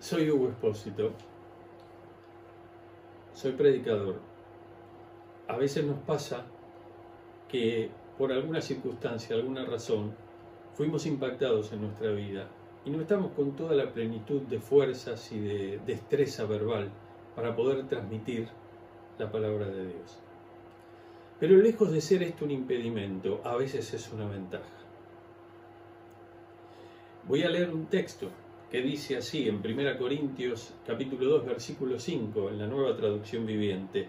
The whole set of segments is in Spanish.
propósito, soy predicador. A veces nos pasa que por alguna circunstancia, alguna razón, fuimos impactados en nuestra vida y no estamos con toda la plenitud de fuerzas y de destreza verbal para poder transmitir la palabra de Dios. Pero lejos de ser esto un impedimento, a veces es una ventaja. Voy a leer un texto que dice así en 1 Corintios capítulo 2 versículo 5 en la nueva traducción viviente.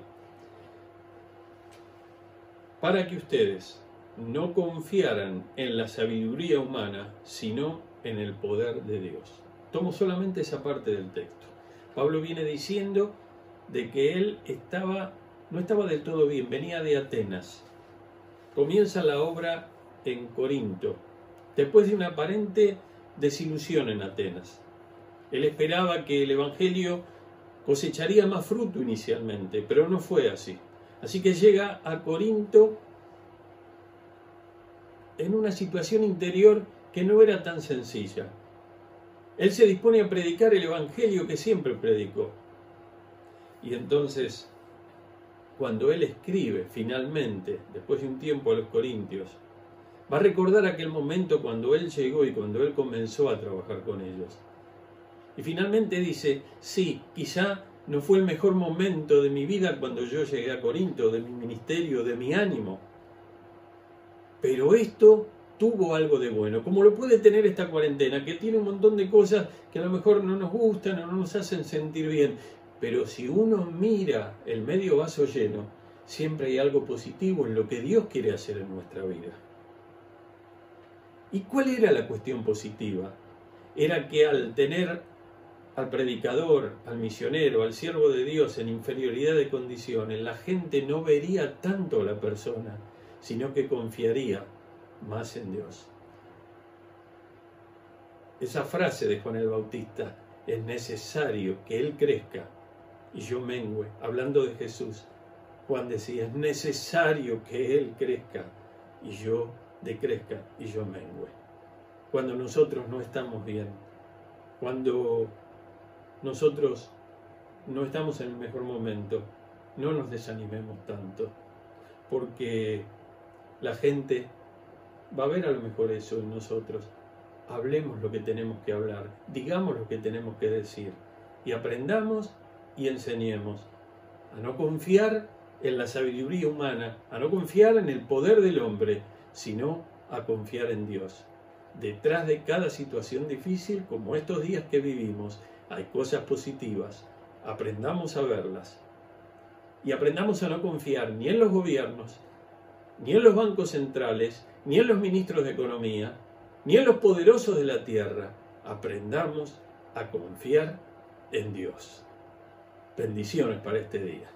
Para que ustedes no confiaran en la sabiduría humana, sino en el poder de Dios. Tomo solamente esa parte del texto. Pablo viene diciendo de que él estaba no estaba del todo bien, venía de Atenas. Comienza la obra en Corinto, después de una aparente desilusión en Atenas. Él esperaba que el Evangelio cosecharía más fruto inicialmente, pero no fue así. Así que llega a Corinto en una situación interior que no era tan sencilla. Él se dispone a predicar el Evangelio que siempre predicó. Y entonces, cuando él escribe finalmente, después de un tiempo a los Corintios, va a recordar aquel momento cuando él llegó y cuando él comenzó a trabajar con ellos. Y finalmente dice, sí, quizá no fue el mejor momento de mi vida cuando yo llegué a Corinto, de mi ministerio, de mi ánimo, pero esto tuvo algo de bueno, como lo puede tener esta cuarentena, que tiene un montón de cosas que a lo mejor no nos gustan o no nos hacen sentir bien, pero si uno mira el medio vaso lleno, siempre hay algo positivo en lo que Dios quiere hacer en nuestra vida. ¿Y cuál era la cuestión positiva? Era que al tener al predicador, al misionero, al siervo de Dios en inferioridad de condiciones, la gente no vería tanto a la persona, sino que confiaría más en Dios. Esa frase de Juan el Bautista, es necesario que Él crezca y yo mengüe, hablando de Jesús, Juan decía, es necesario que Él crezca y yo decrezca y yo mengüe. Cuando nosotros no estamos bien, cuando nosotros no estamos en el mejor momento, no nos desanimemos tanto, porque la gente va a ver a lo mejor eso en nosotros. Hablemos lo que tenemos que hablar, digamos lo que tenemos que decir y aprendamos y enseñemos a no confiar en la sabiduría humana, a no confiar en el poder del hombre, sino a confiar en Dios. Detrás de cada situación difícil, como estos días que vivimos, hay cosas positivas. Aprendamos a verlas. Y aprendamos a no confiar ni en los gobiernos, ni en los bancos centrales, ni en los ministros de Economía, ni en los poderosos de la tierra. Aprendamos a confiar en Dios. Bendiciones para este día.